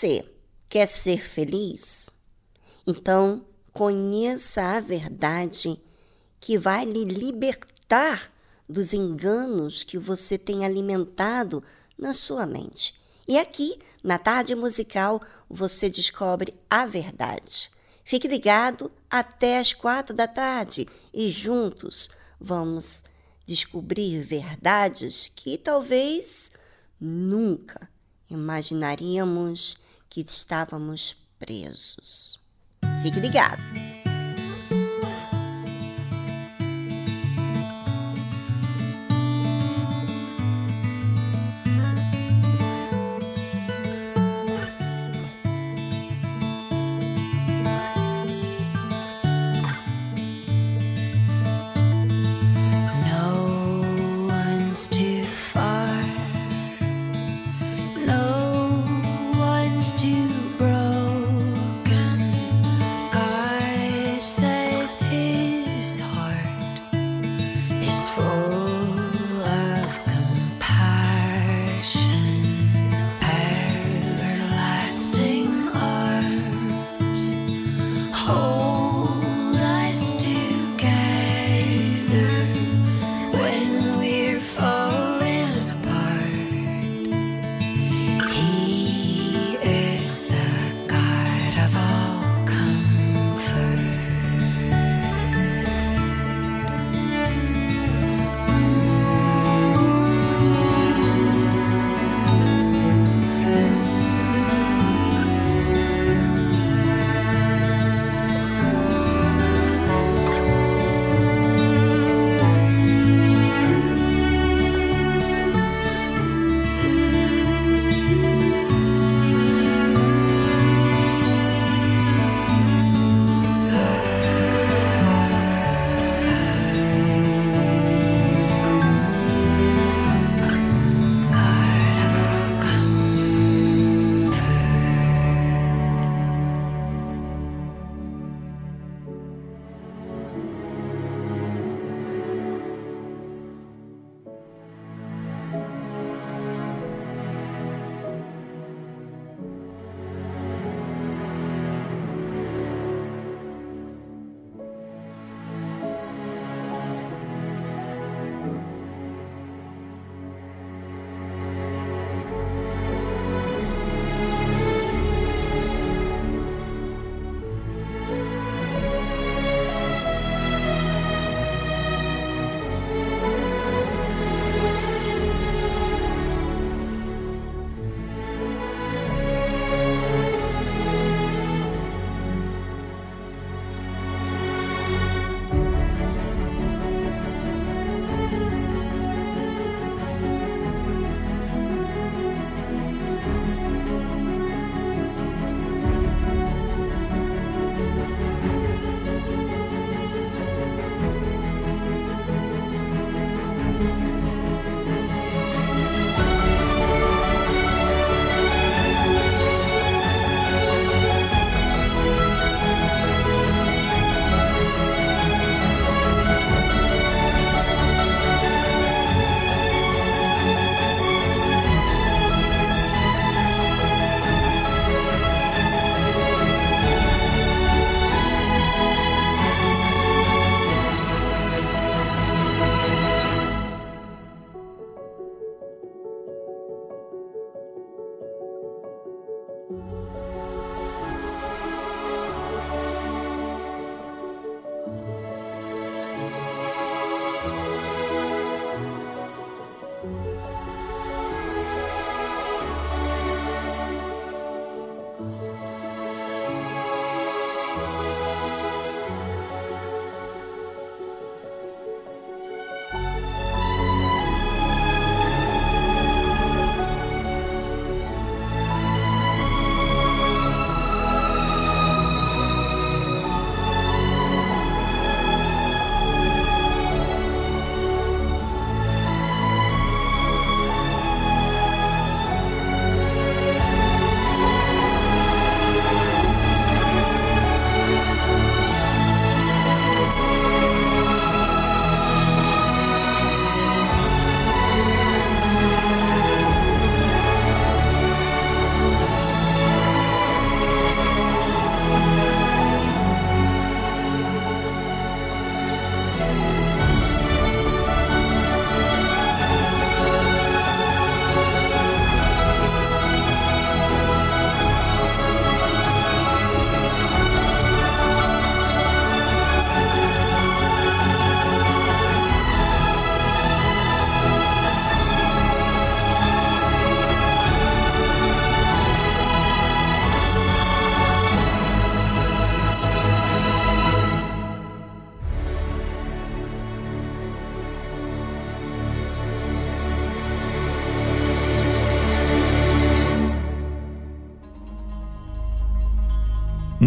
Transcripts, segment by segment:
você quer ser feliz, então conheça a verdade que vai lhe libertar dos enganos que você tem alimentado na sua mente. E aqui, na tarde musical, você descobre a verdade. Fique ligado até as quatro da tarde e juntos vamos descobrir verdades que talvez nunca imaginaríamos que estávamos presos. Fique ligado!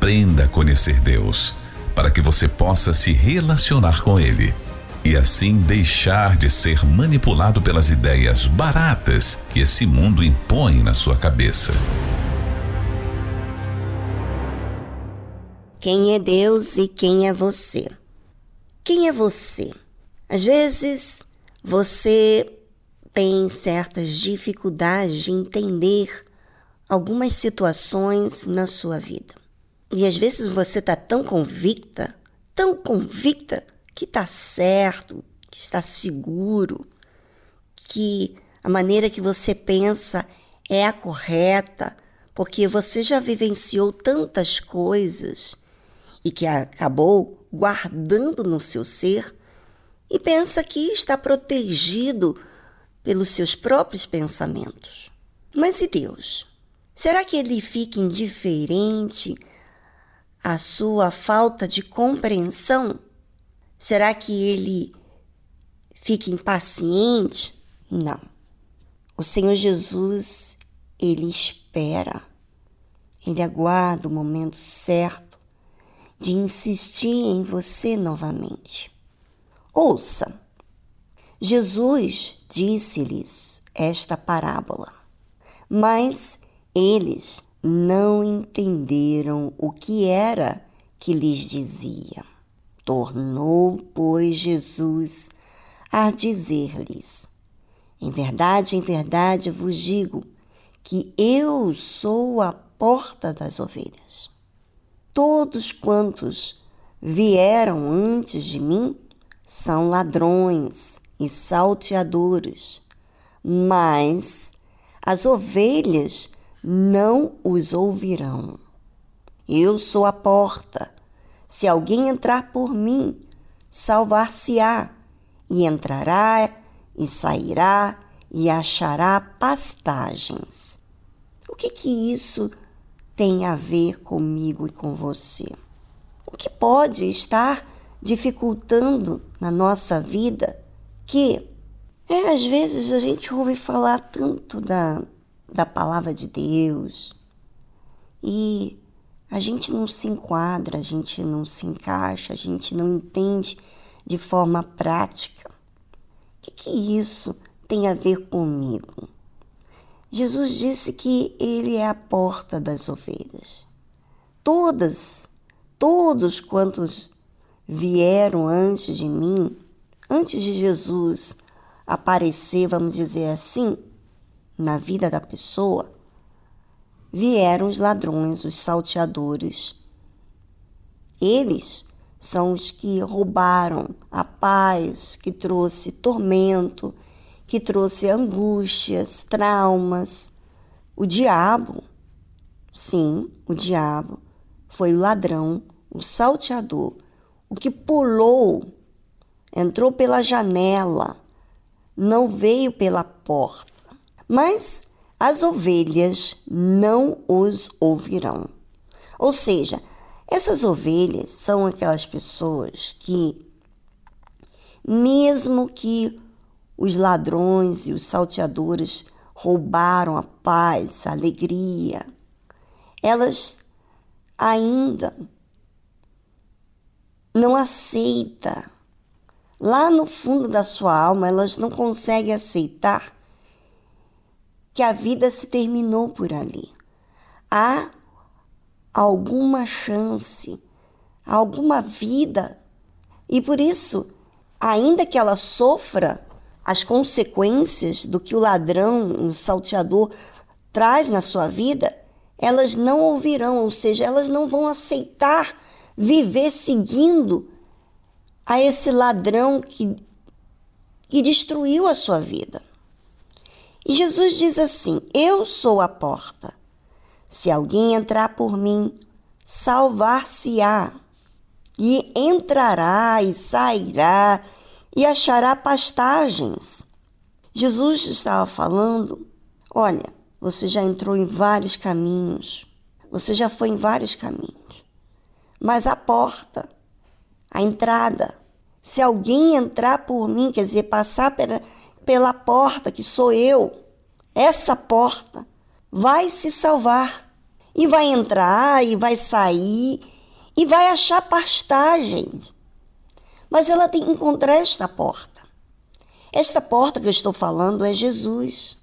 Aprenda a conhecer Deus, para que você possa se relacionar com Ele e assim deixar de ser manipulado pelas ideias baratas que esse mundo impõe na sua cabeça. Quem é Deus e quem é você? Quem é você? Às vezes você tem certas dificuldades de entender algumas situações na sua vida. E às vezes você está tão convicta, tão convicta, que está certo, que está seguro, que a maneira que você pensa é a correta, porque você já vivenciou tantas coisas e que acabou guardando no seu ser e pensa que está protegido pelos seus próprios pensamentos. Mas e Deus? Será que ele fica indiferente à sua falta de compreensão? Será que ele fica impaciente? Não. O Senhor Jesus, ele espera, ele aguarda o momento certo de insistir em você novamente. Ouça, Jesus disse-lhes esta parábola, mas eles não entenderam o que era que lhes dizia. Tornou, pois, Jesus a dizer-lhes: Em verdade, em verdade vos digo que eu sou a porta das ovelhas. Todos quantos vieram antes de mim são ladrões e salteadores, mas as ovelhas não os ouvirão. Eu sou a porta. Se alguém entrar por mim, salvar-se-á, e entrará e sairá e achará pastagens. O que que isso tem a ver comigo e com você? O que pode estar dificultando na nossa vida que é, às vezes a gente ouve falar tanto da, da palavra de Deus e a gente não se enquadra, a gente não se encaixa, a gente não entende de forma prática. O que, que isso tem a ver comigo? Jesus disse que Ele é a porta das ovelhas. Todas, todos quantos vieram antes de mim, antes de Jesus aparecer, vamos dizer assim, na vida da pessoa, vieram os ladrões, os salteadores. Eles são os que roubaram a paz, que trouxe tormento, que trouxe angústias, traumas. O diabo, sim, o diabo foi o ladrão, o salteador, o que pulou, entrou pela janela, não veio pela porta. Mas as ovelhas não os ouvirão. Ou seja, essas ovelhas são aquelas pessoas que, mesmo que os ladrões e os salteadores roubaram a paz, a alegria, elas ainda não aceitam. Lá no fundo da sua alma, elas não conseguem aceitar que a vida se terminou por ali. Há alguma chance, alguma vida. E por isso, ainda que ela sofra as consequências do que o ladrão, o salteador traz na sua vida, elas não ouvirão, ou seja, elas não vão aceitar viver seguindo a esse ladrão que, que destruiu a sua vida. E Jesus diz assim: Eu sou a porta. Se alguém entrar por mim, salvar-se-á, e entrará e sairá e achará pastagens. Jesus estava falando: Olha, você já entrou em vários caminhos, você já foi em vários caminhos, mas a porta, a entrada, se alguém entrar por mim, quer dizer, passar pela, pela porta, que sou eu, essa porta, vai se salvar. E vai entrar, e vai sair, e vai achar pastagens. Mas ela tem que encontrar esta porta. Esta porta que eu estou falando é Jesus.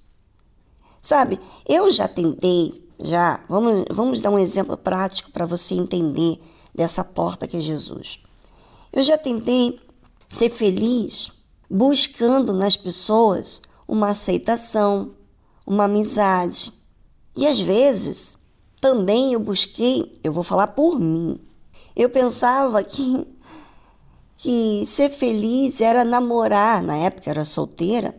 Sabe, eu já tentei, já, vamos, vamos dar um exemplo prático para você entender dessa porta que é Jesus. Eu já tentei ser feliz buscando nas pessoas uma aceitação, uma amizade. E às vezes também eu busquei, eu vou falar por mim. Eu pensava que que ser feliz era namorar, na época era solteira,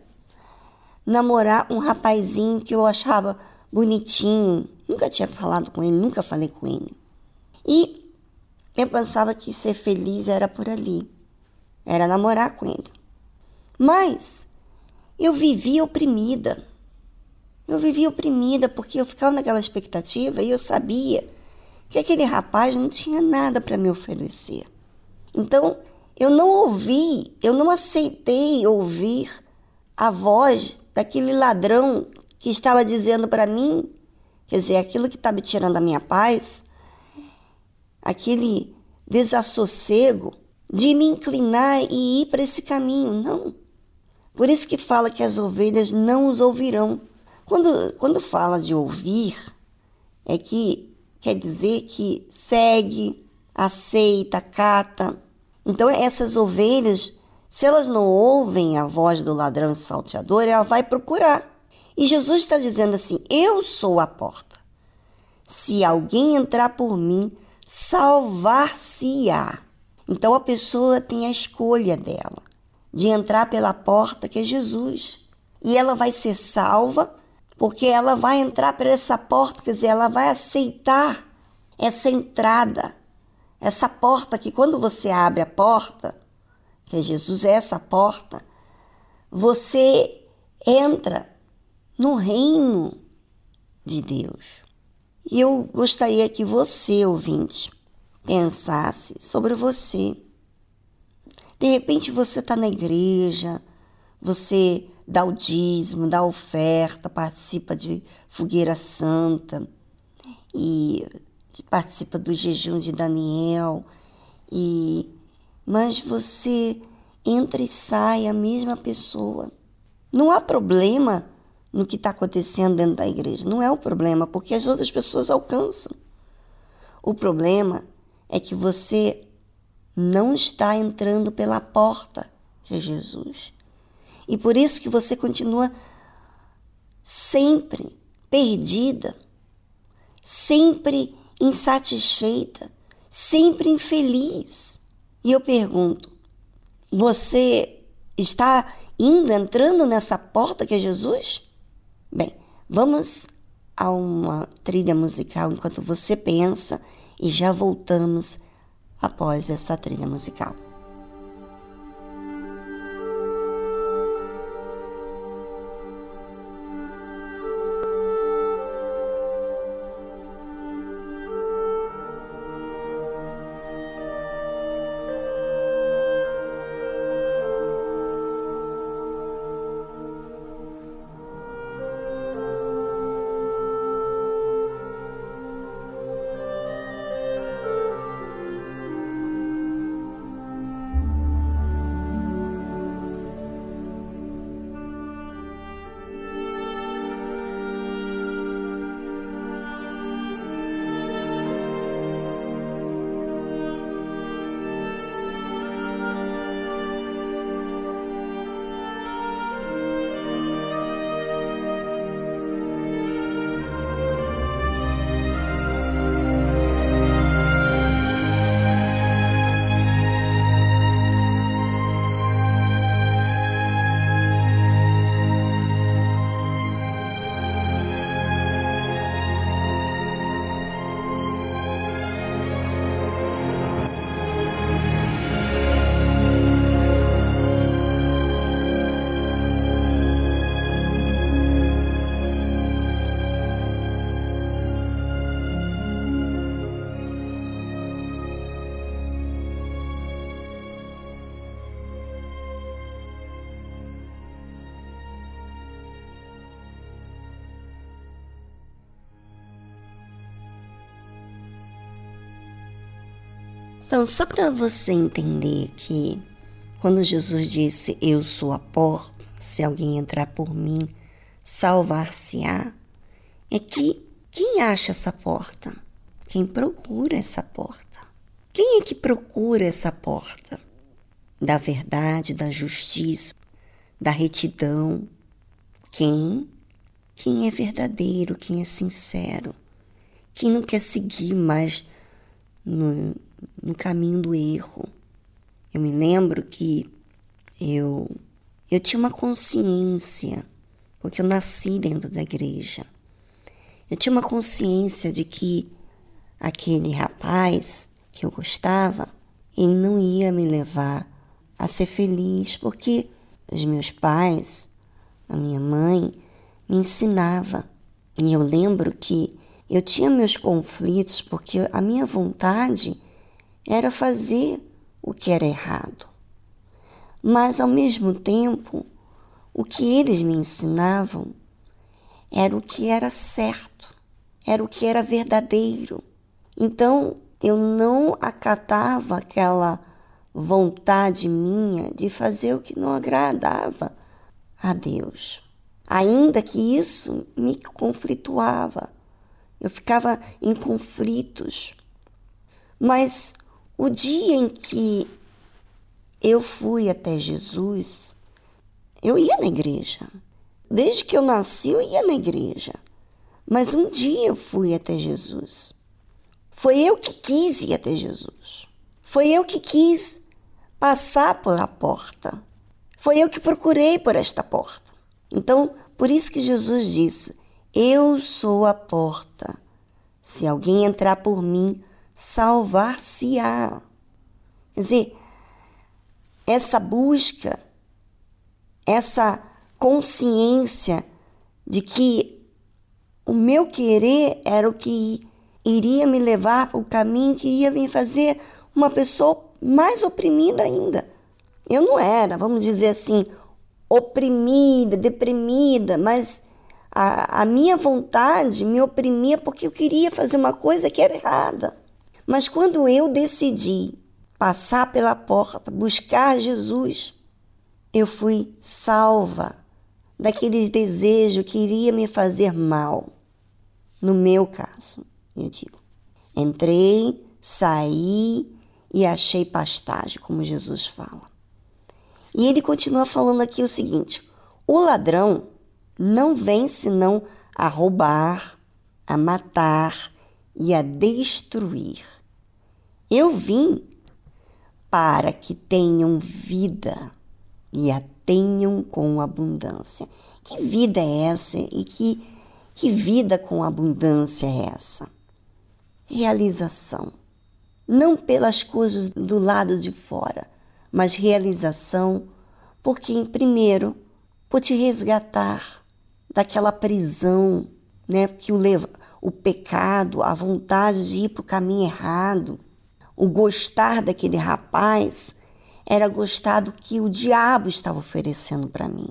namorar um rapazinho que eu achava bonitinho. Nunca tinha falado com ele, nunca falei com ele. E eu pensava que ser feliz era por ali, era namorar com ele. Mas eu vivia oprimida. Eu vivia oprimida porque eu ficava naquela expectativa e eu sabia que aquele rapaz não tinha nada para me oferecer. Então, eu não ouvi, eu não aceitei ouvir a voz daquele ladrão que estava dizendo para mim, quer dizer, aquilo que está me tirando a minha paz, aquele desassossego de me inclinar e ir para esse caminho. Não. Por isso que fala que as ovelhas não os ouvirão. Quando, quando fala de ouvir, é que quer dizer que segue, aceita, cata. Então, essas ovelhas, se elas não ouvem a voz do ladrão e salteador, ela vai procurar. E Jesus está dizendo assim: Eu sou a porta. Se alguém entrar por mim, salvar-se-á. Então a pessoa tem a escolha dela de entrar pela porta que é Jesus. E ela vai ser salva porque ela vai entrar por essa porta, quer dizer, ela vai aceitar essa entrada, essa porta que quando você abre a porta, que é Jesus é essa porta, você entra no reino de Deus. E eu gostaria que você, ouvinte, pensasse sobre você. De repente você está na igreja, você dá o dízimo, dá a oferta, participa de fogueira santa e participa do jejum de Daniel e mas você entra e sai a mesma pessoa. Não há problema no que está acontecendo dentro da igreja. Não é o problema, porque as outras pessoas alcançam. O problema é que você não está entrando pela porta que é Jesus. e por isso que você continua sempre perdida, sempre insatisfeita, sempre infeliz. E eu pergunto: você está indo, entrando nessa porta que é Jesus? Bem, vamos a uma trilha musical enquanto você pensa e já voltamos após essa trilha musical. Então, só para você entender que quando Jesus disse eu sou a porta, se alguém entrar por mim, salvar-se-á, é que quem acha essa porta? Quem procura essa porta? Quem é que procura essa porta? Da verdade, da justiça, da retidão. Quem? Quem é verdadeiro, quem é sincero, quem não quer seguir mais no, no caminho do erro. Eu me lembro que eu eu tinha uma consciência, porque eu nasci dentro da igreja. Eu tinha uma consciência de que aquele rapaz que eu gostava, ele não ia me levar a ser feliz, porque os meus pais, a minha mãe, me ensinava. E eu lembro que eu tinha meus conflitos porque a minha vontade era fazer o que era errado. Mas, ao mesmo tempo, o que eles me ensinavam era o que era certo, era o que era verdadeiro. Então, eu não acatava aquela vontade minha de fazer o que não agradava a Deus. Ainda que isso me conflituava, eu ficava em conflitos. Mas o dia em que eu fui até Jesus, eu ia na igreja. Desde que eu nasci, eu ia na igreja. Mas um dia eu fui até Jesus. Foi eu que quis ir até Jesus. Foi eu que quis passar pela porta. Foi eu que procurei por esta porta. Então, por isso que Jesus disse: Eu sou a porta. Se alguém entrar por mim, salvar-se-á. Quer dizer, essa busca, essa consciência de que o meu querer era o que iria me levar para o caminho que ia me fazer uma pessoa mais oprimida ainda. Eu não era, vamos dizer assim, oprimida, deprimida, mas a, a minha vontade me oprimia porque eu queria fazer uma coisa que era errada. Mas quando eu decidi passar pela porta, buscar Jesus, eu fui salva daquele desejo que iria me fazer mal. No meu caso, eu digo. Entrei, saí e achei pastagem, como Jesus fala. E ele continua falando aqui o seguinte: o ladrão não vem senão a roubar, a matar e a destruir. Eu vim para que tenham vida e a tenham com abundância. Que vida é essa e que, que vida com abundância é essa? Realização. Não pelas coisas do lado de fora, mas realização por quem, primeiro, por te resgatar daquela prisão né, que o leva, o pecado, a vontade de ir para o caminho errado, o gostar daquele rapaz era gostar do que o diabo estava oferecendo para mim.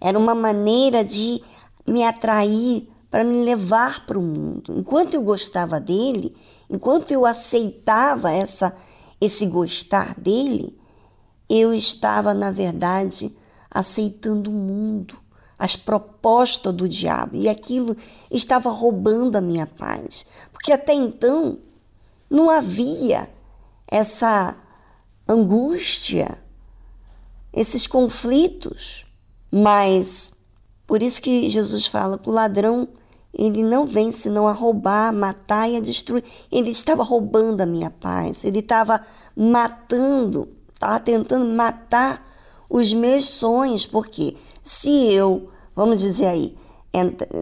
Era uma maneira de me atrair para me levar para o mundo. Enquanto eu gostava dele, enquanto eu aceitava essa esse gostar dele, eu estava na verdade aceitando o mundo, as propostas do diabo, e aquilo estava roubando a minha paz, porque até então não havia essa angústia, esses conflitos, mas por isso que Jesus fala que o ladrão ele não vem senão a roubar, matar e a destruir. Ele estava roubando a minha paz, ele estava matando, estava tentando matar os meus sonhos, porque se eu, vamos dizer aí,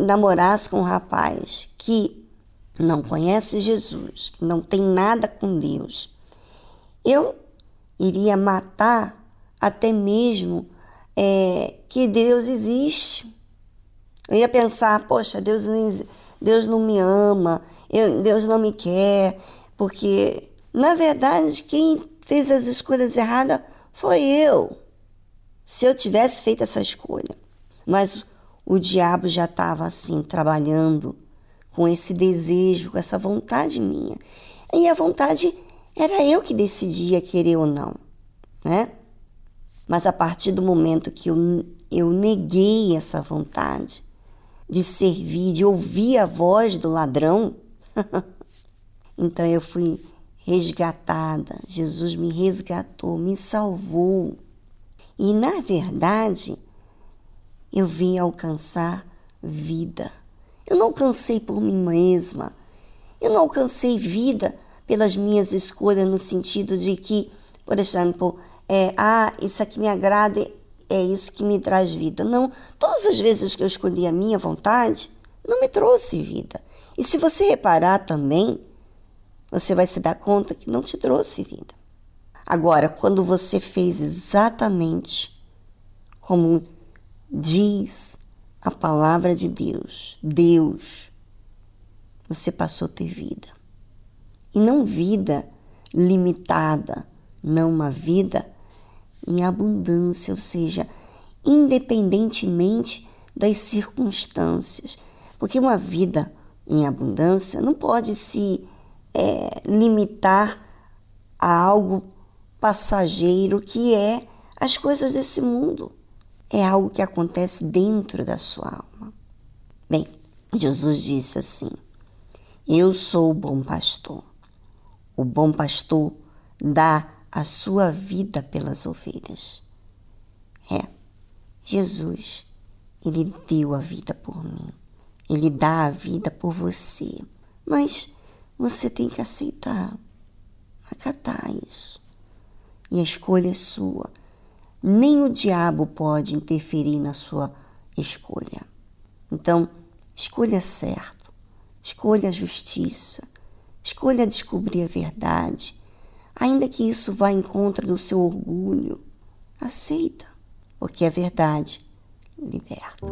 namorasse com um rapaz que não conhece Jesus, que não tem nada com Deus, eu iria matar até mesmo é, que Deus existe. Eu ia pensar, poxa, Deus não, Deus não me ama, eu- Deus não me quer, porque, na verdade, quem fez as escolhas erradas foi eu. Se eu tivesse feito essa escolha. Mas o diabo já estava assim, trabalhando com esse desejo, com essa vontade minha. E a vontade era eu que decidia querer ou não, né? Mas a partir do momento que eu, eu neguei essa vontade de servir, de ouvir a voz do ladrão, então eu fui resgatada. Jesus me resgatou, me salvou. E na verdade, eu vim alcançar vida. Eu não alcancei por mim mesma. Eu não alcancei vida pelas minhas escolhas no sentido de que, por exemplo, é, ah, isso aqui me agrada, é isso que me traz vida. Não, todas as vezes que eu escolhi a minha vontade, não me trouxe vida. E se você reparar também, você vai se dar conta que não te trouxe vida. Agora, quando você fez exatamente como diz a palavra de Deus, Deus, você passou a ter vida. E não vida limitada, não uma vida em abundância, ou seja, independentemente das circunstâncias. Porque uma vida em abundância não pode se é, limitar a algo passageiro que é as coisas desse mundo. É algo que acontece dentro da sua alma. Bem, Jesus disse assim: Eu sou o bom pastor. O bom pastor dá a sua vida pelas ovelhas. É, Jesus, ele deu a vida por mim. Ele dá a vida por você. Mas você tem que aceitar, acatar isso. E a escolha é sua. Nem o diabo pode interferir na sua escolha. Então, escolha certo, escolha a justiça, escolha descobrir a verdade, ainda que isso vá em contra do seu orgulho. Aceita, porque a verdade liberta.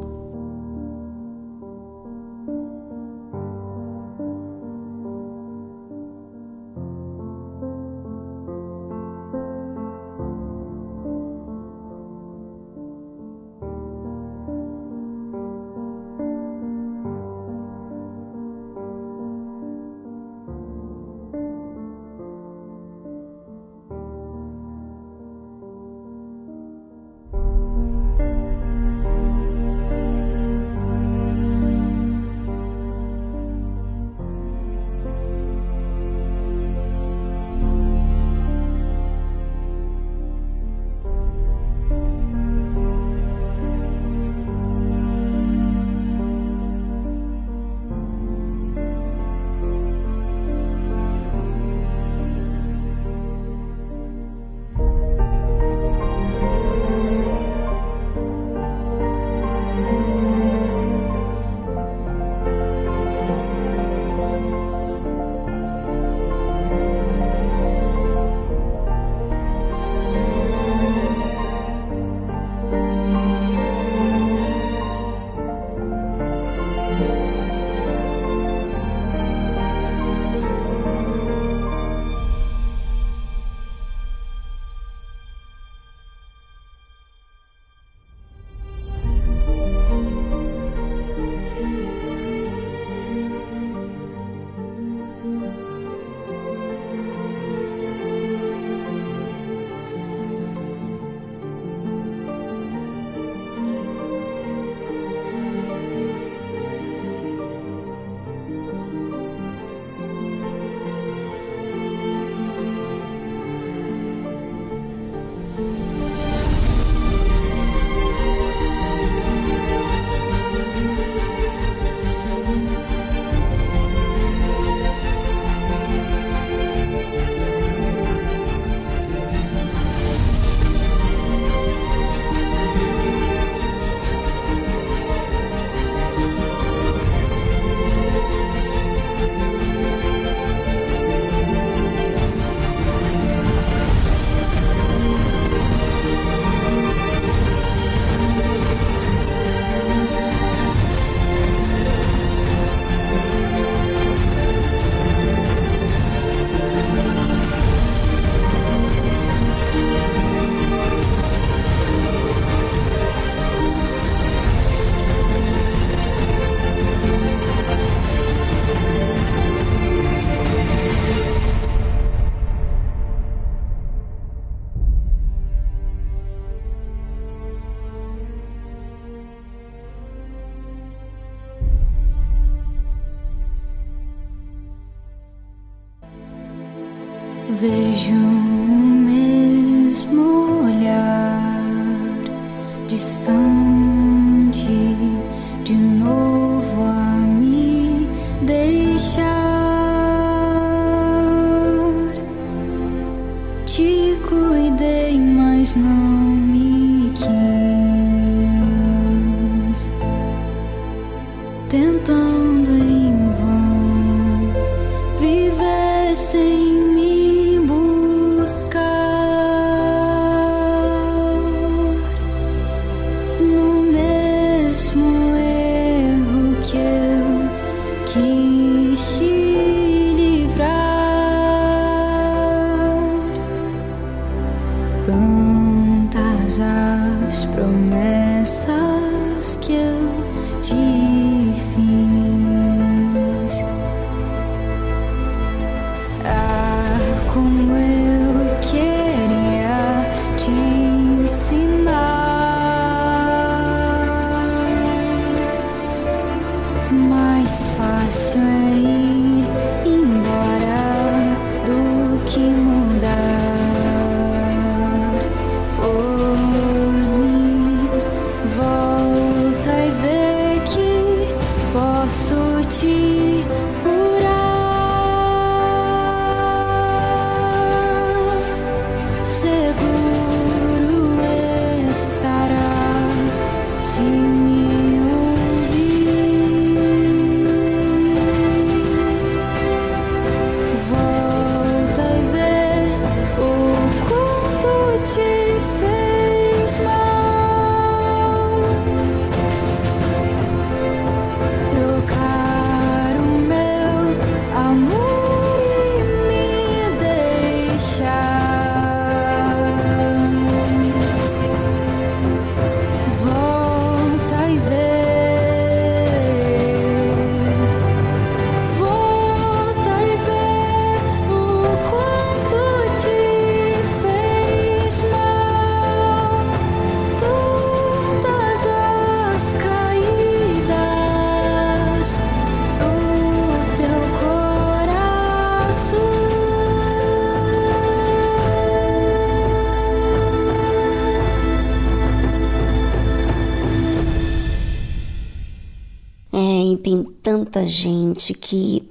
Tem tanta gente que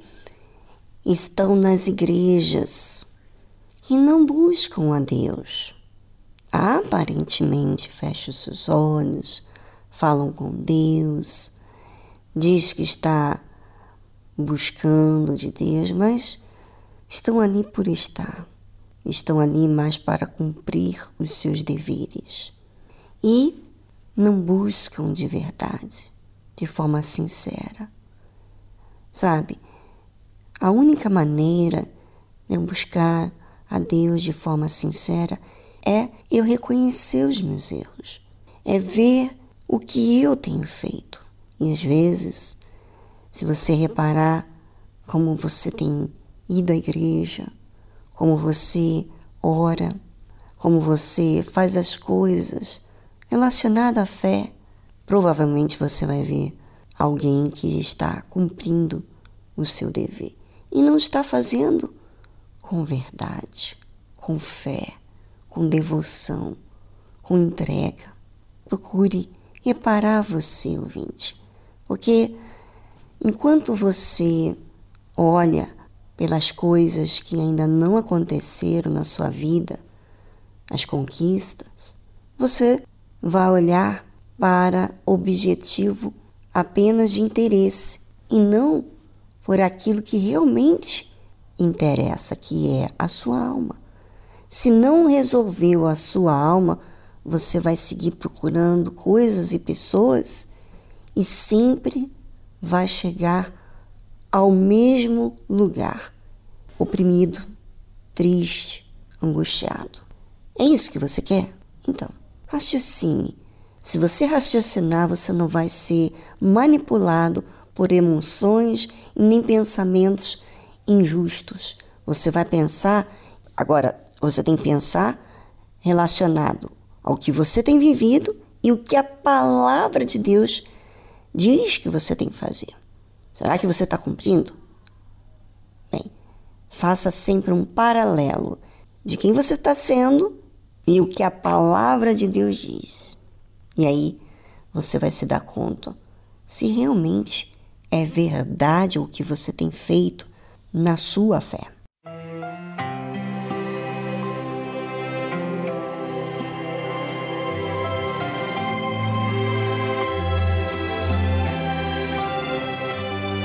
estão nas igrejas e não buscam a Deus. Aparentemente fecham seus olhos, falam com Deus, diz que está buscando de Deus, mas estão ali por estar. Estão ali mais para cumprir os seus deveres. E não buscam de verdade, de forma sincera. Sabe, a única maneira de eu buscar a Deus de forma sincera é eu reconhecer os meus erros, é ver o que eu tenho feito. E às vezes, se você reparar como você tem ido à igreja, como você ora, como você faz as coisas relacionadas à fé, provavelmente você vai ver alguém que está cumprindo o seu dever e não está fazendo com verdade, com fé, com devoção, com entrega. Procure reparar você, ouvinte, porque enquanto você olha pelas coisas que ainda não aconteceram na sua vida, as conquistas, você vai olhar para objetivo apenas de interesse e não por aquilo que realmente interessa, que é a sua alma. Se não resolveu a sua alma, você vai seguir procurando coisas e pessoas e sempre vai chegar ao mesmo lugar, oprimido, triste, angustiado. É isso que você quer? Então, raciocine. Se você raciocinar, você não vai ser manipulado por emoções e nem pensamentos injustos. Você vai pensar, agora, você tem que pensar relacionado ao que você tem vivido e o que a palavra de Deus diz que você tem que fazer. Será que você está cumprindo? Bem, Faça sempre um paralelo de quem você está sendo e o que a palavra de Deus diz. E aí você vai se dar conta se realmente é verdade o que você tem feito na sua fé.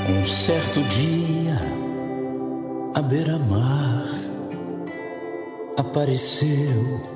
Um certo dia, à beira-mar, apareceu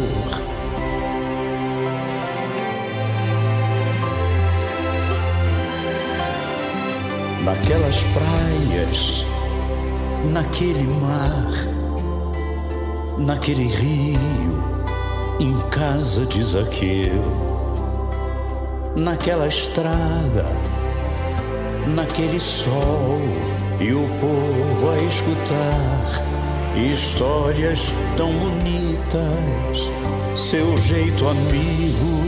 Naquelas praias, naquele mar, naquele rio, em casa de Zaqueu, naquela estrada, naquele sol e o povo a escutar histórias tão bonitas, seu jeito amigo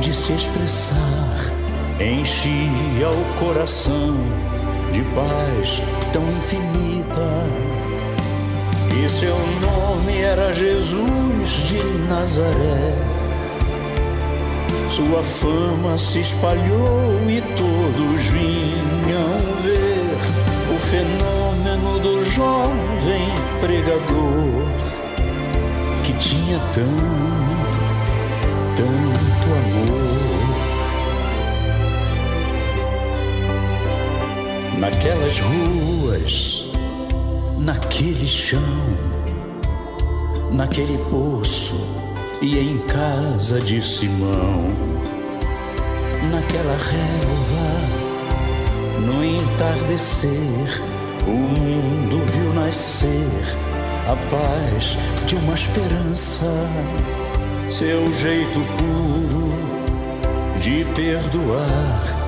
de se expressar enchia o coração de paz tão infinita. E seu nome era Jesus de Nazaré. Sua fama se espalhou e todos vinham ver o fenômeno do jovem pregador que tinha tanto, tanto amor. Naquelas ruas, naquele chão, naquele poço e em casa de Simão, naquela relva, no entardecer, o mundo viu nascer a paz de uma esperança, seu jeito puro de perdoar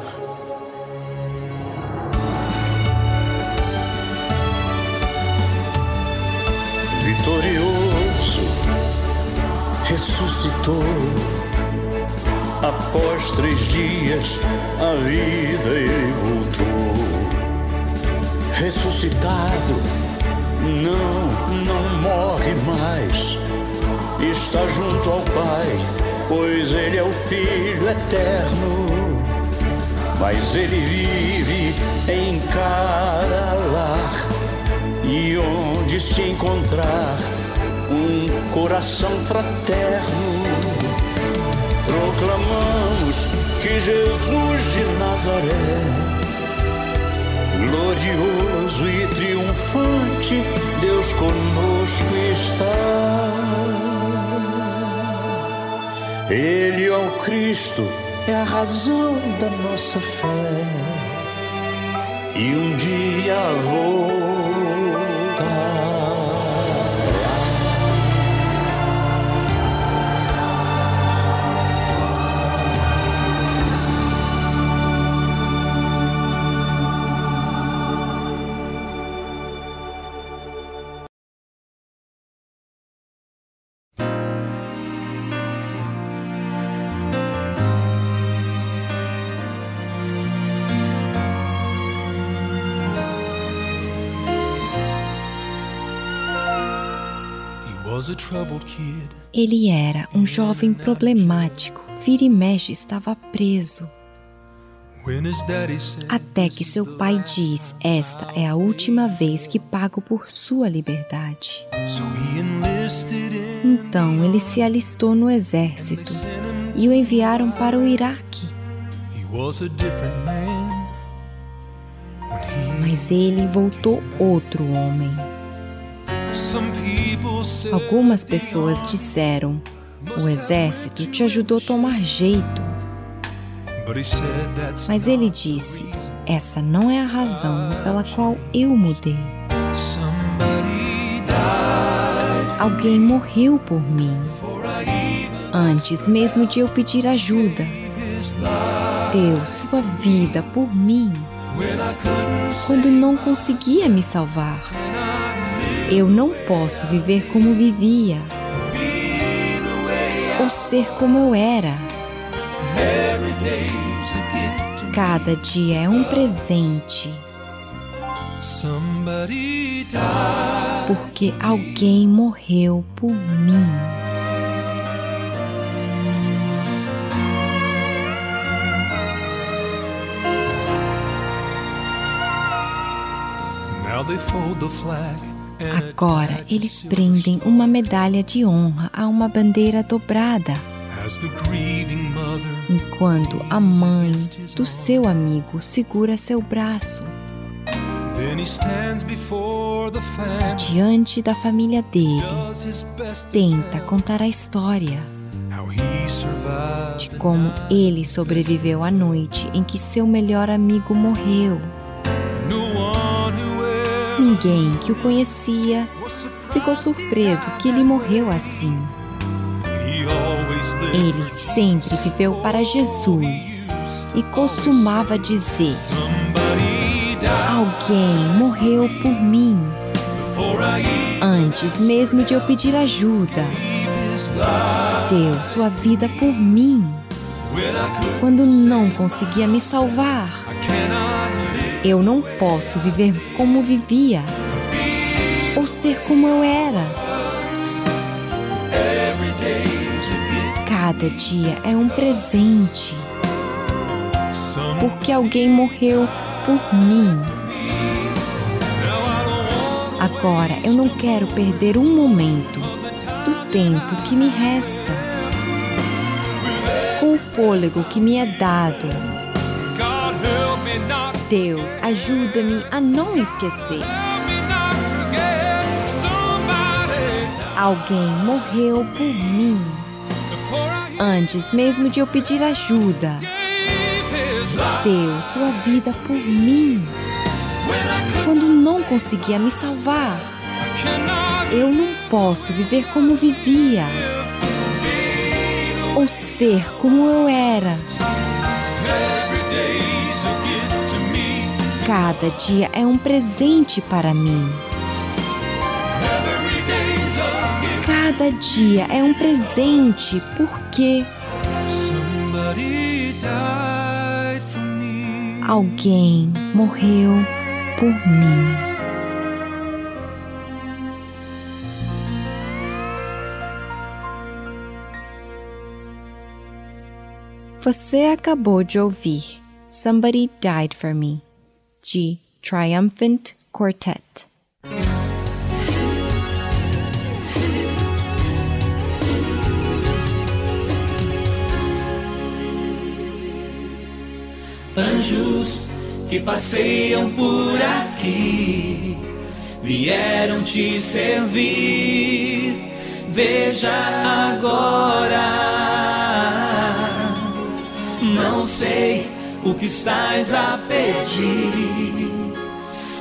Ressuscitou. Após três dias, a vida ele voltou. Ressuscitado, não, não morre mais. Está junto ao Pai, pois ele é o Filho eterno. Mas ele vive em cada lar e onde se encontrar um coração fraterno, proclamamos que Jesus de Nazaré, glorioso e triunfante, Deus conosco está. Ele é o Cristo, é a razão da nossa fé. E um dia voltará. Ele era um jovem problemático. Vira e mexe estava preso. Até que seu pai diz: Esta é a última vez que pago por sua liberdade. Então ele se alistou no exército e o enviaram para o Iraque. Mas ele voltou outro homem. Algumas pessoas disseram: O exército te ajudou a tomar jeito. Mas ele disse: Essa não é a razão pela qual eu mudei. Alguém morreu por mim antes mesmo de eu pedir ajuda. Deu sua vida por mim quando não conseguia me salvar. Eu não posso viver como vivia ou ser como eu era. Cada dia é um presente porque alguém morreu por mim. Now they fold the flag Agora eles prendem uma medalha de honra a uma bandeira dobrada, enquanto a mãe do seu amigo segura seu braço diante da família dele. Tenta contar a história de como ele sobreviveu à noite em que seu melhor amigo morreu. Ninguém que o conhecia ficou surpreso que ele morreu assim. Ele sempre viveu para Jesus e costumava dizer: Alguém morreu por mim antes mesmo de eu pedir ajuda. Deu sua vida por mim quando não conseguia me salvar. Eu não posso viver como vivia ou ser como eu era. Cada dia é um presente porque alguém morreu por mim. Agora eu não quero perder um momento do tempo que me resta. Com o fôlego que me é dado, Deus, ajuda-me a não esquecer. Alguém morreu por mim antes mesmo de eu pedir ajuda. Deu sua vida por mim quando não conseguia me salvar. Eu não posso viver como vivia ou ser como eu era. Cada dia é um presente para mim. Cada dia é um presente porque alguém morreu por mim. Você acabou de ouvir Somebody Died for Me, de Triumphant Quartet. Anjos que passeiam por aqui vieram te servir. Veja agora. Não sei o que estás a pedir.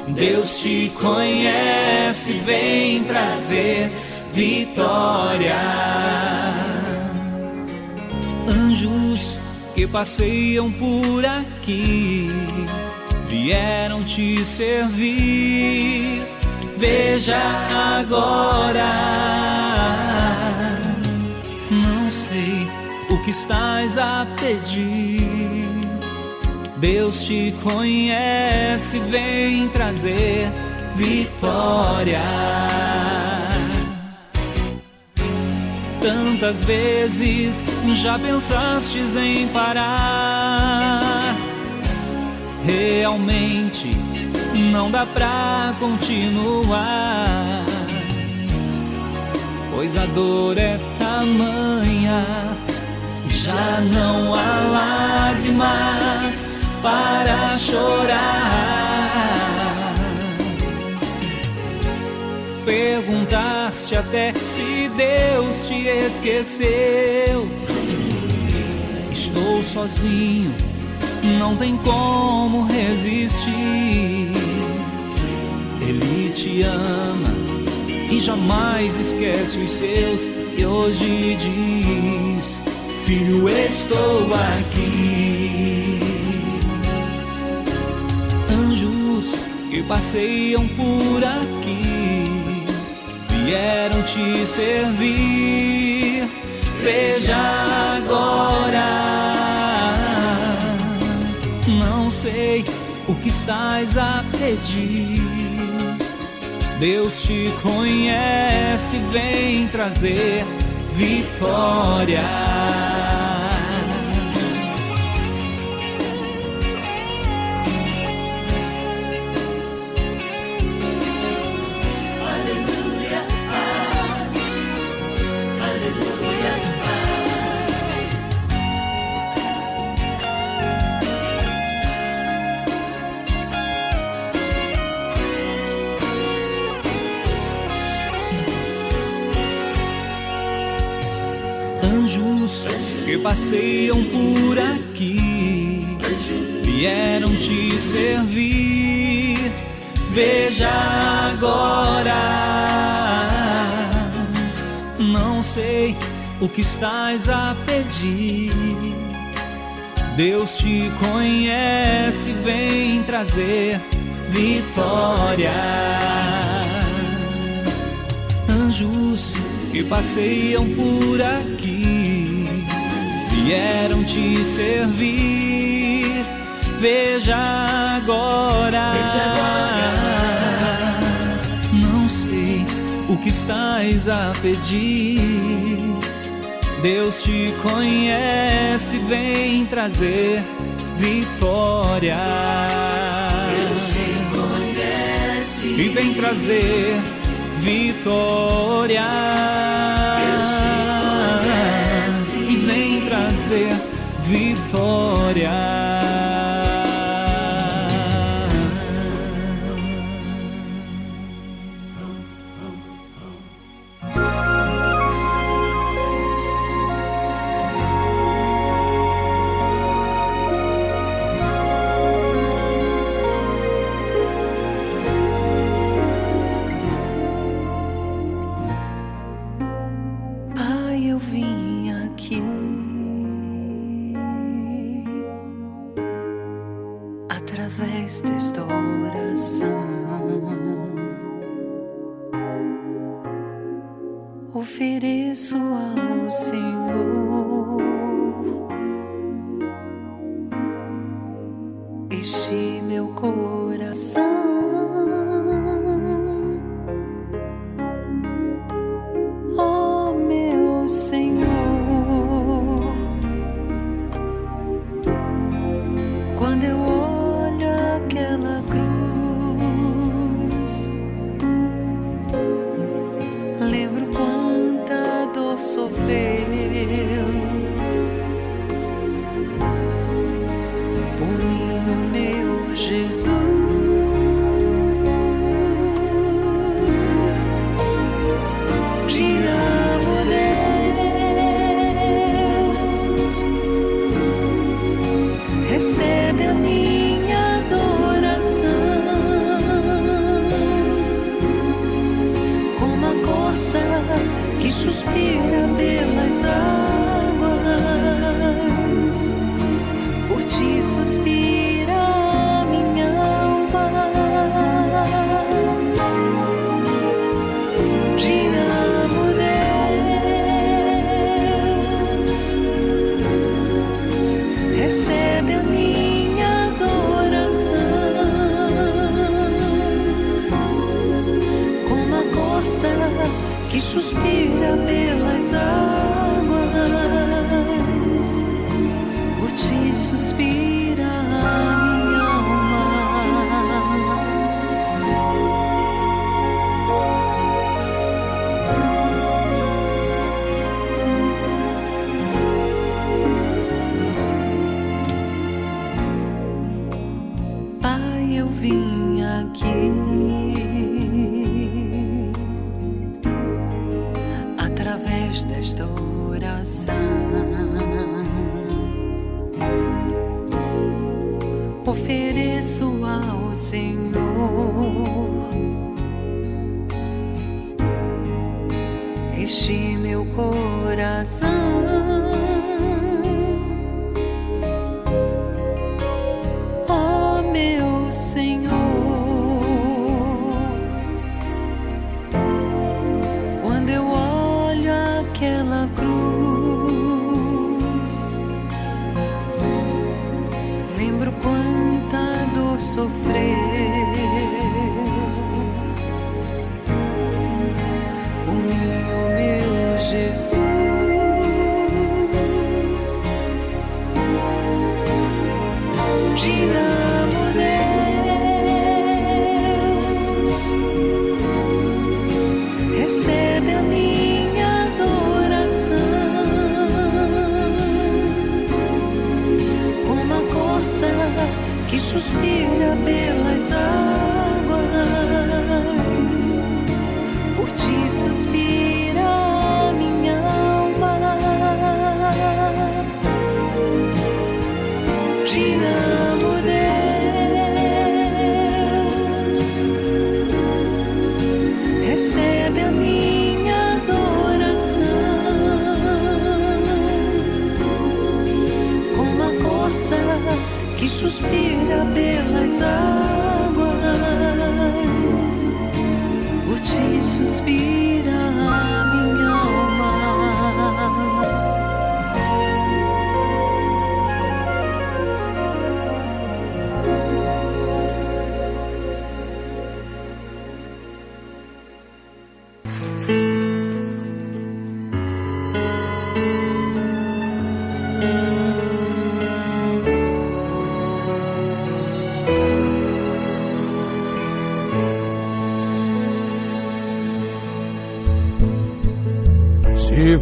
Deus te conhece, vem trazer vitória. Anjos que passeiam por aqui vieram te servir. Veja agora. Não sei o que estás a pedir. Deus te conhece, vem trazer vitória. Tantas vezes já pensastes em parar. Realmente não dá pra continuar. Pois a dor é tamanha já não há lágrimas para chorar. Perguntaste até se Deus te esqueceu. Estou sozinho, não tem como resistir. Ele te ama e jamais esquece os seus. E hoje diz: Filho, estou aqui. Que passeiam por aqui vieram te servir. Veja agora. Não sei o que estás a pedir. Deus te conhece, vem trazer vitória. Anjos que passeiam por aqui vieram te servir. Veja agora. Não sei o que estás a pedir. Deus te conhece, vem trazer vitória. Anjos que passeiam por aqui vieram te servir. Veja agora. Veja agora. Não sei o que estás a pedir. Deus te conhece, vem trazer vitória. Deus te conhece. E vem trazer vitória. Vitória. Ofereço ao Senhor este meu coração.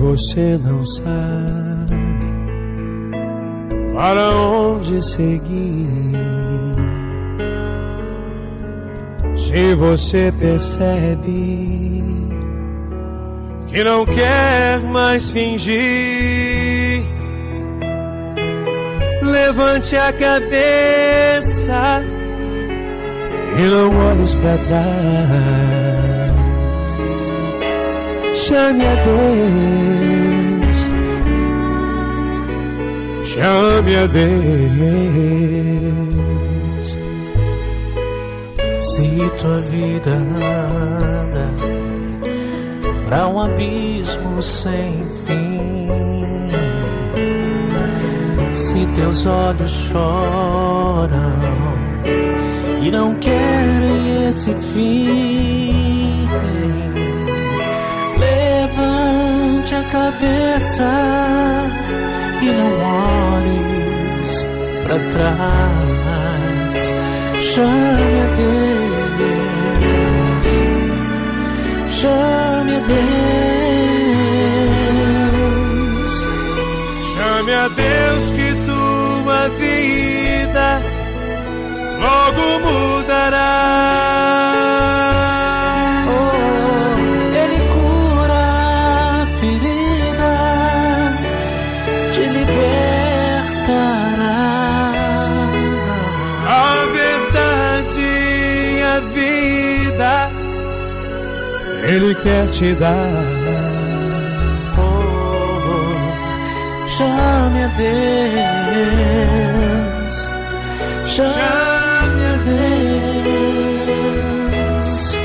você não sabe para onde seguir. Se você percebe que não quer mais fingir, levante a cabeça e não olhe para trás chame a Deus, chame a Deus. Se tua vida. Anda para um abismo sem fim, se teus olhos choram e não querem esse fim. Levante a cabeça e não olhes para trás. Chame a Deus. Chame a Deus. Chame a Deus que tua vida logo mudará. Ele quer te dar. Chame a Deus, chame a Deus,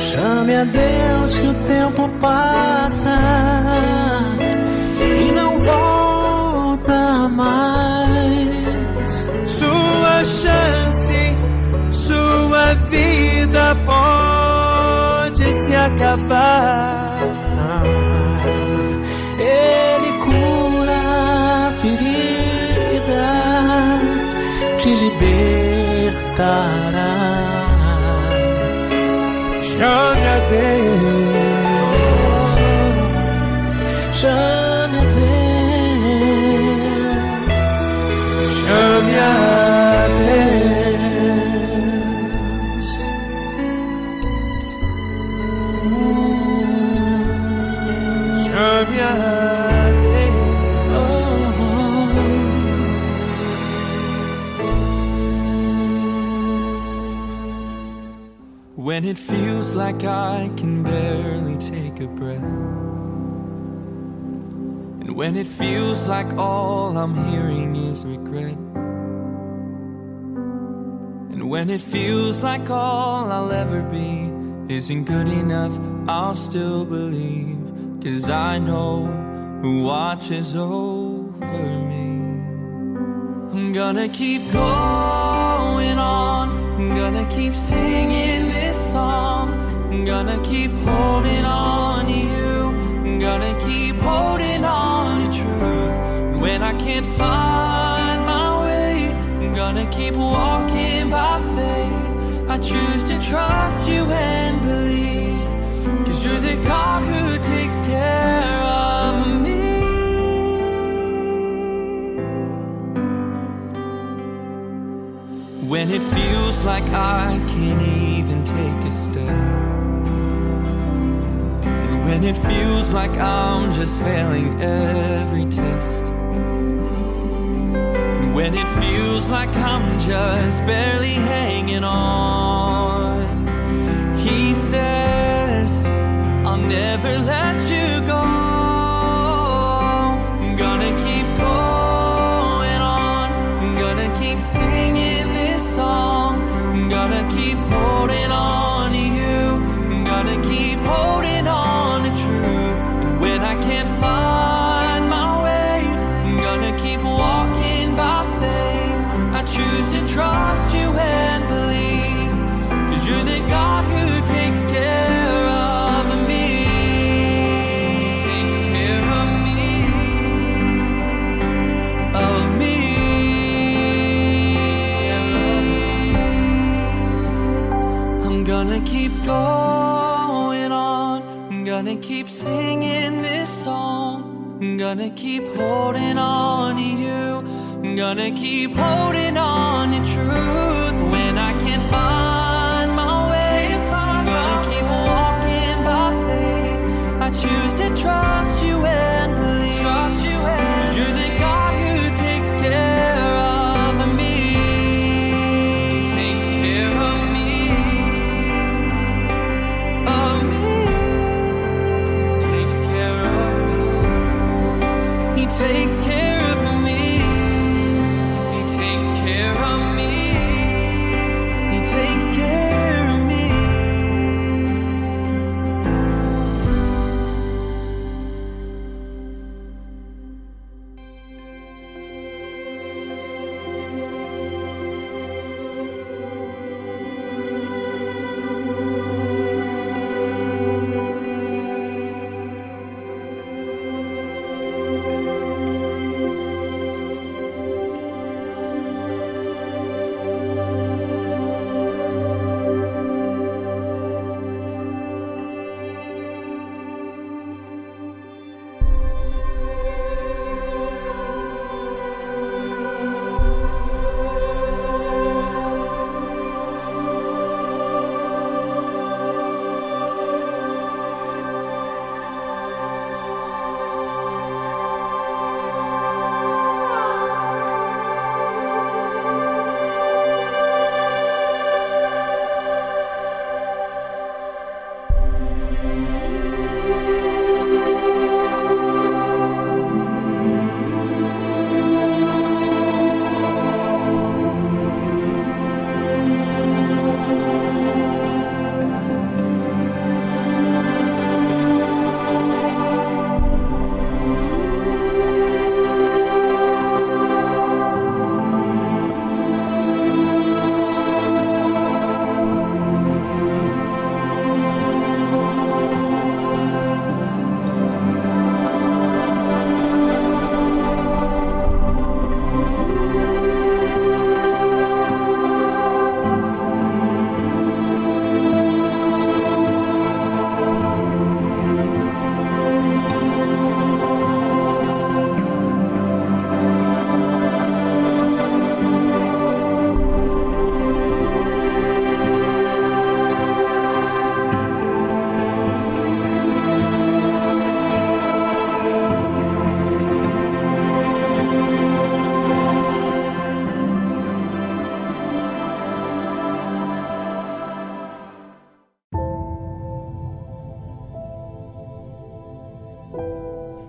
chame a Deus que o tempo passa e não volta mais. Sua chance, sua vida pode acabar. Ele cura a ferida, te libertará. Chame a like I can barely take a breath. And when it feels like all I'm hearing is regret. And when it feels like all I'll ever be isn't good enough, I'll still believe. Cause I know who watches over me. I'm gonna keep going on. I'm gonna keep singing this song. Gonna keep holding on to you. Gonna keep holding on to truth. When I can't find my way, gonna keep walking by faith. I choose to trust you and believe. Cause you're the God who takes care of me. When it feels like I can't even take a step. When it feels like I'm just failing every test. When it feels like I'm just barely hanging on. He says, I'll never let you go. I'm gonna keep going on. I'm gonna keep singing this song. I'm gonna keep holding on to you. I'm gonna keep holding on going on. Gonna keep singing this song. Gonna keep holding on to you. Gonna keep holding on to truth when I can't find my way. I'm gonna keep walking by faith. I choose to trust you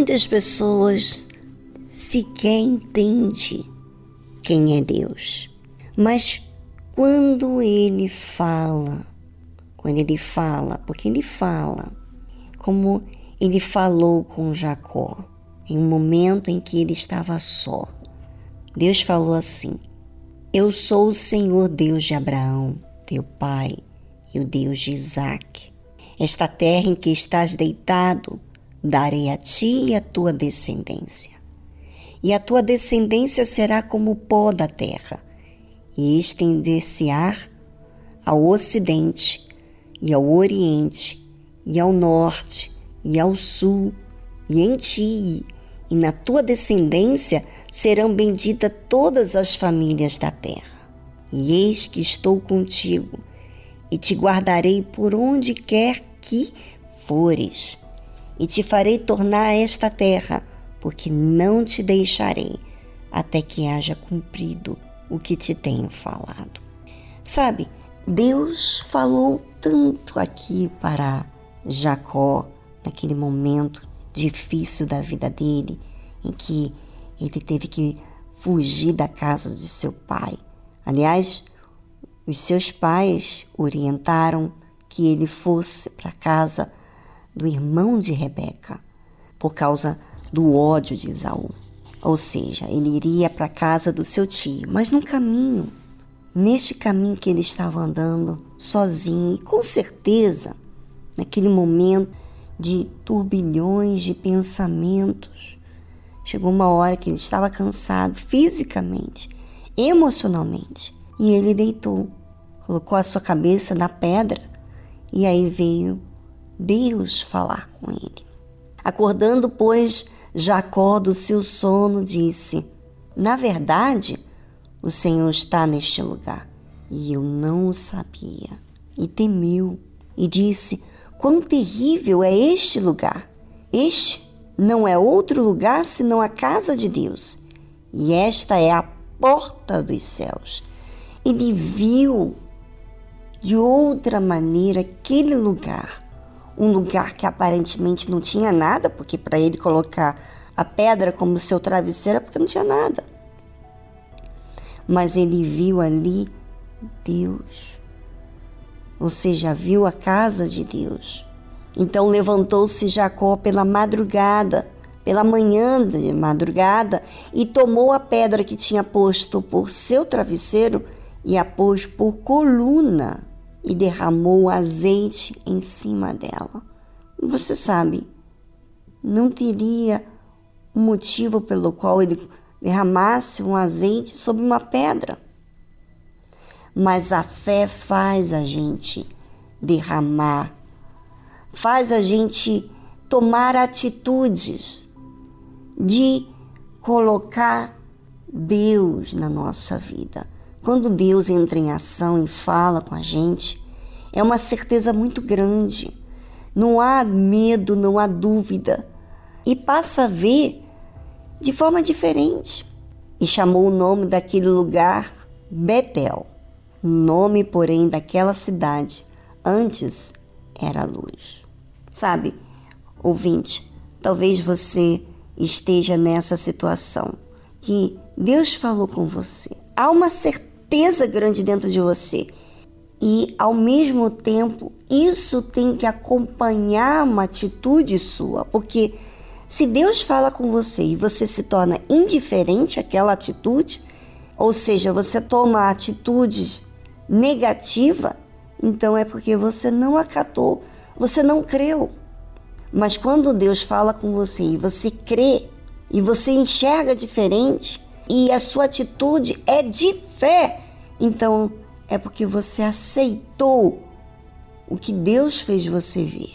Muitas pessoas sequer entendem quem é Deus. Mas quando ele fala, quando ele fala, porque ele fala, como ele falou com Jacó, em um momento em que ele estava só. Deus falou assim: Eu sou o Senhor Deus de Abraão, teu pai, e o Deus de Isaque. Esta terra em que estás deitado, darei a ti e a tua descendência. E a tua descendência será como o pó da terra, e estender-se-á ao ocidente, e ao oriente, e ao norte, e ao sul, e em ti e na tua descendência serão benditas todas as famílias da terra. E eis que estou contigo, e te guardarei por onde quer que fores e te farei tornar esta terra, porque não te deixarei até que haja cumprido o que te tenho falado. Sabe, Deus falou tanto aqui para Jacó, naquele momento difícil da vida dele, em que ele teve que fugir da casa de seu pai. Aliás, os seus pais orientaram que ele fosse para a casa do irmão de Rebeca, por causa do ódio de Esaú. Ou seja, ele iria para a casa do seu tio, mas no caminho, neste caminho que ele estava andando sozinho, e com certeza, naquele momento de turbilhões de pensamentos, chegou uma hora que ele estava cansado fisicamente, emocionalmente, e ele deitou, colocou a sua cabeça na pedra, e aí veio Deus falar com ele. Acordando, pois, Jacó do seu sono, disse: Na verdade, o Senhor está neste lugar, e eu não o sabia. E temeu, e disse: Quão terrível é este lugar! Este não é outro lugar senão a casa de Deus, e esta é a porta dos céus. Ele viu de outra maneira aquele lugar um lugar que aparentemente não tinha nada, porque para ele colocar a pedra como seu travesseiro é porque não tinha nada. Mas ele viu ali Deus, ou seja, viu a casa de Deus. Então levantou-se Jacó pela madrugada, pela manhã de madrugada, e tomou a pedra que tinha posto por seu travesseiro e a pôs por coluna e derramou azeite em cima dela. Você sabe, não teria um motivo pelo qual ele derramasse um azeite sobre uma pedra. Mas a fé faz a gente derramar, faz a gente tomar atitudes de colocar Deus na nossa vida. Quando Deus entra em ação e fala com a gente, é uma certeza muito grande. Não há medo, não há dúvida. E passa a ver de forma diferente e chamou o nome daquele lugar Betel. Nome, porém, daquela cidade antes era luz. Sabe, ouvinte, talvez você esteja nessa situação que Deus falou com você. Há uma certeza grande dentro de você. E ao mesmo tempo, isso tem que acompanhar uma atitude sua, porque se Deus fala com você e você se torna indiferente àquela atitude, ou seja, você toma atitudes negativa, então é porque você não acatou, você não creu. Mas quando Deus fala com você e você crê, e você enxerga diferente, e a sua atitude é de fé, então é porque você aceitou o que Deus fez você ver.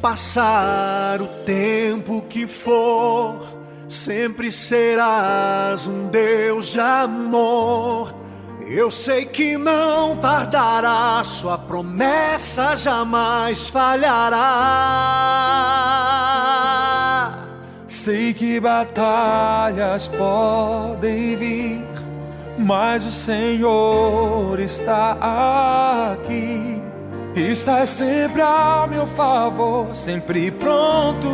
Passar o tempo que for, sempre serás um Deus de amor. Eu sei que não tardará, sua promessa jamais falhará. Sei que batalhas podem vir, mas o Senhor está aqui Está sempre a meu favor, sempre pronto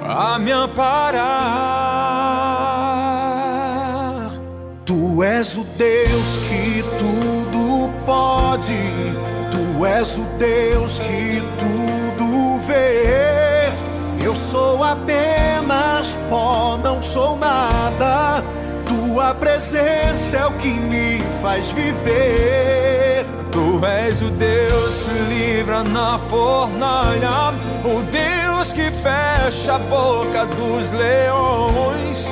a me amparar. Tu és o Deus que tudo pode, tu és o Deus que tudo vê. Eu sou apenas pó, não sou nada. Tua presença é o que me faz viver. Tu és o Deus que livra na fornalha, o Deus que fecha a boca dos leões.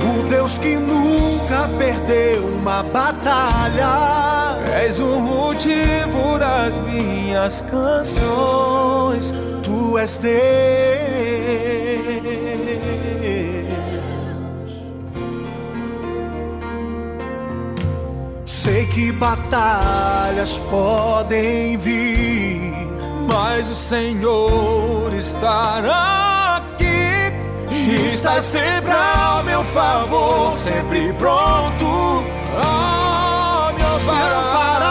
O Deus que nunca perdeu uma batalha. És o motivo das minhas canções. Tu és Deus. Sei que batalhas podem vir, mas o Senhor estará aqui. e está sempre ao meu favor, sempre pronto a me amparar.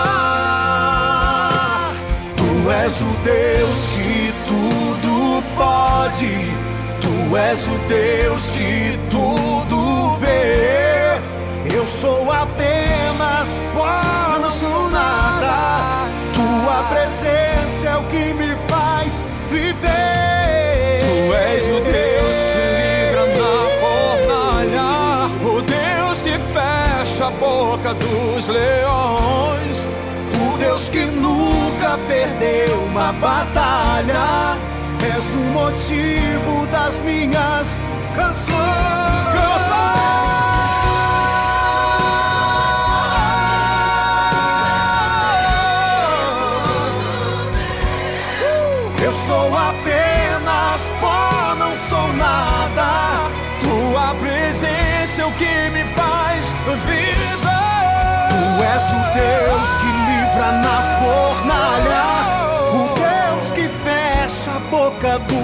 Tu és o Deus que tudo pode, tu és o Deus que tudo vê. Eu sou apenas pó, não sou nada. Tua presença é o que me faz viver. Tu és o Deus que livra na fornalha, o Deus que fecha a boca dos leões. O Deus que nunca perdeu uma batalha. És o motivo das minhas canções. Eu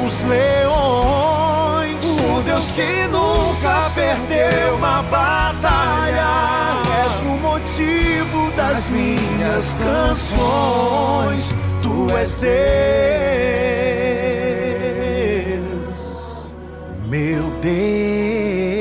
dos leões, o Deus que nunca perdeu uma batalha. És o motivo das minhas canções. Tu és Deus, meu Deus.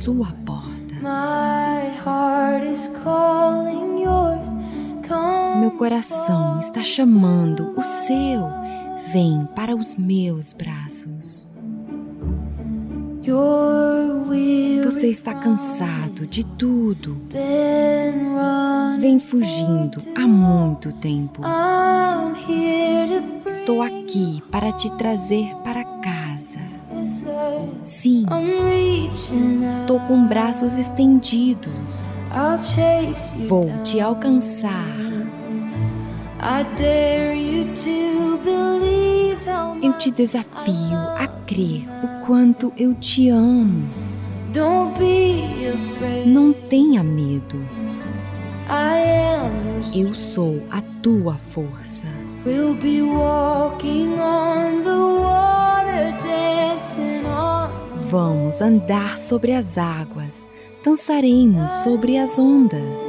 Sua porta. My heart is calling yours. Come Meu coração está chamando o seu. Vem para os meus braços. Você está cansado de tudo. Vem fugindo há muito tempo. Estou aqui para te trazer para casa. Sim, estou com braços estendidos. Vou te alcançar. Eu te desafio a crer o quanto eu te amo. Não tenha medo. Eu sou a tua força. We'll be walking on the water. Vamos andar sobre as águas. Dançaremos sobre as ondas.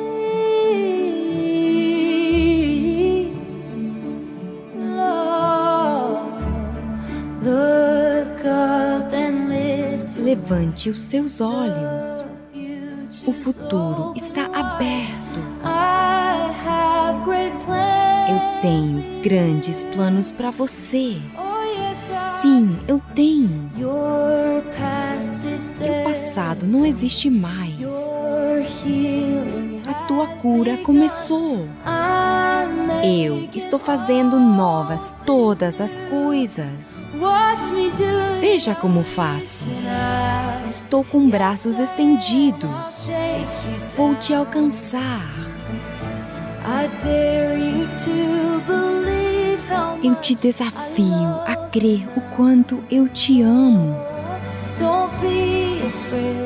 Levante os seus olhos. O futuro está aberto. Eu tenho grandes planos para você. Sim, eu tenho. Dead. passado não existe mais. A tua cura começou. Eu estou fazendo novas todas as coisas. Veja como faço. Estou com braços estendidos. Vou te alcançar. I dare you to believe Eu te desafio a crer o quanto eu te amo.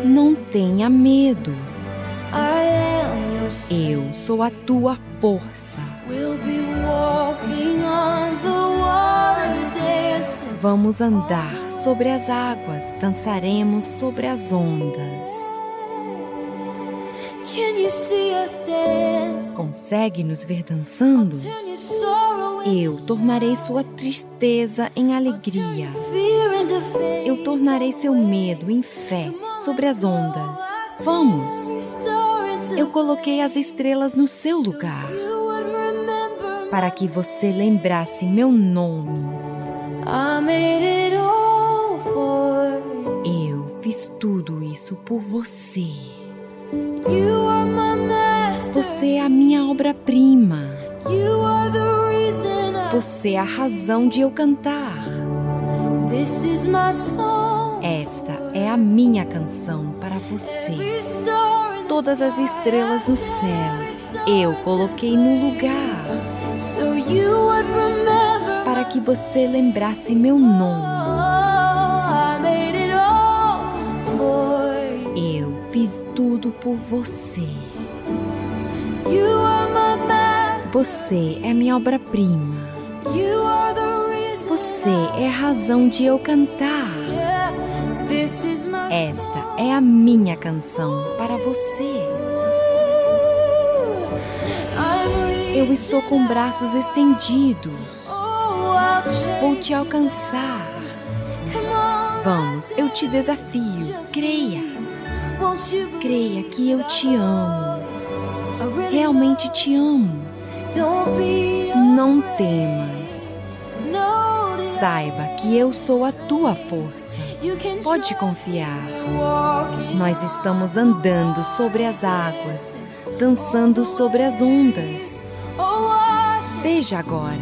Não tenha medo. Eu sou a tua força. We'll be walking on the water, dancing. Vamos andar sobre as águas, dançaremos sobre as ondas. Can you see us dance? Consegue nos ver dançando? Eu tornarei sua tristeza em alegria. Eu tornarei seu medo em fé sobre as ondas. Vamos! Eu coloquei as estrelas no seu lugar para que você lembrasse meu nome. Eu fiz tudo isso por você. Você é a minha obra-prima. Você é a razão de eu cantar. Esta é a minha canção para você. Todas as estrelas no céu eu coloquei no lugar para que você lembrasse meu nome. Eu fiz tudo por você. Você é minha obra-prima. Você é a razão de eu cantar. Esta é a minha canção para você. Eu estou com braços estendidos. Vou te alcançar. Vamos, eu te desafio. Creia. Creia que eu te amo. Realmente te amo. Não temas. Saiba que eu sou a tua força. Pode confiar. Nós estamos andando sobre as águas, dançando sobre as ondas. Veja agora.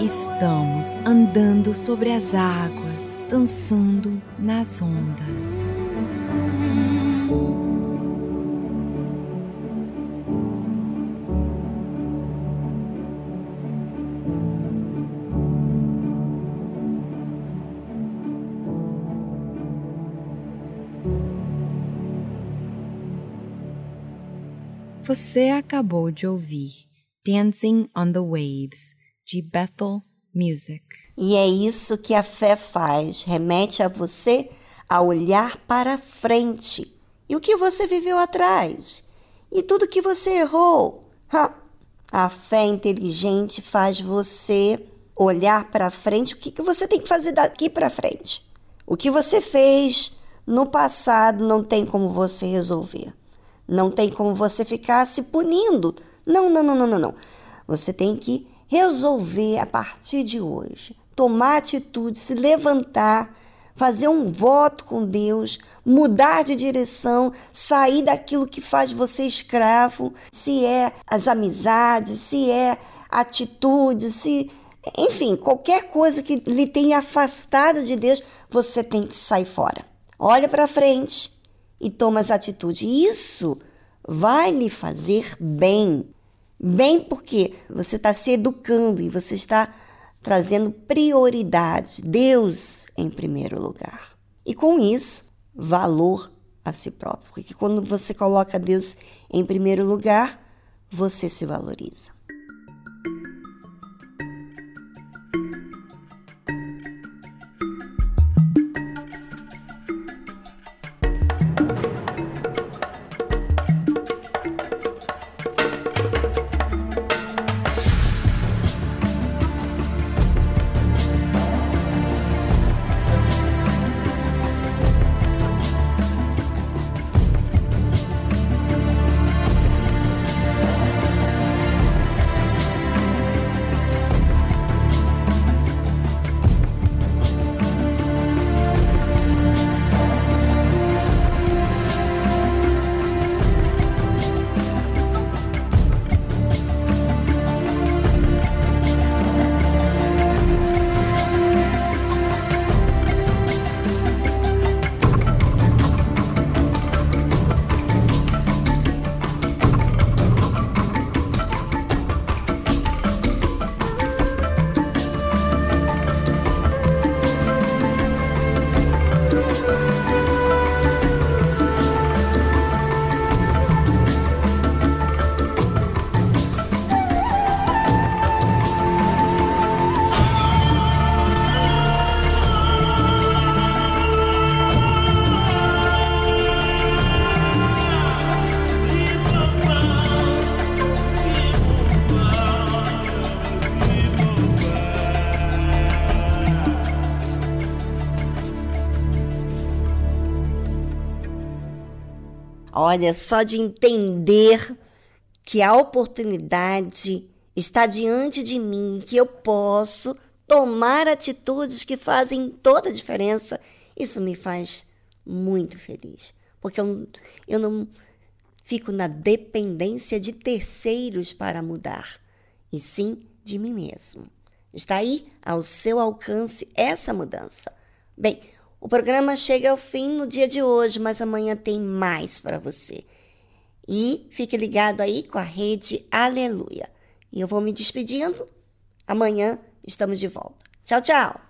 Estamos andando sobre as águas, dançando nas ondas. Você acabou de ouvir Dancing on the Waves, de Bethel Music. E é isso que a fé faz, remete a você a olhar para frente. E o que você viveu atrás? E tudo que você errou? Ha! A fé inteligente faz você olhar para frente, o que, que você tem que fazer daqui para frente. O que você fez no passado não tem como você resolver. Não tem como você ficar se punindo. Não, não, não, não, não. Você tem que resolver a partir de hoje. Tomar atitude, se levantar, fazer um voto com Deus, mudar de direção, sair daquilo que faz você escravo, se é as amizades, se é atitude, se enfim, qualquer coisa que lhe tenha afastado de Deus, você tem que sair fora. Olha para frente e toma as atitudes. Isso vai lhe fazer bem. Bem porque você está se educando e você está trazendo prioridades, Deus em primeiro lugar. E com isso, valor a si próprio. Porque quando você coloca Deus em primeiro lugar, você se valoriza. Olha, só de entender que a oportunidade está diante de mim e que eu posso tomar atitudes que fazem toda a diferença, isso me faz muito feliz. Porque eu, eu não fico na dependência de terceiros para mudar, e sim de mim mesmo. Está aí ao seu alcance essa mudança. Bem, o programa chega ao fim no dia de hoje, mas amanhã tem mais para você. E fique ligado aí com a rede Aleluia. E eu vou me despedindo. Amanhã estamos de volta. Tchau, tchau.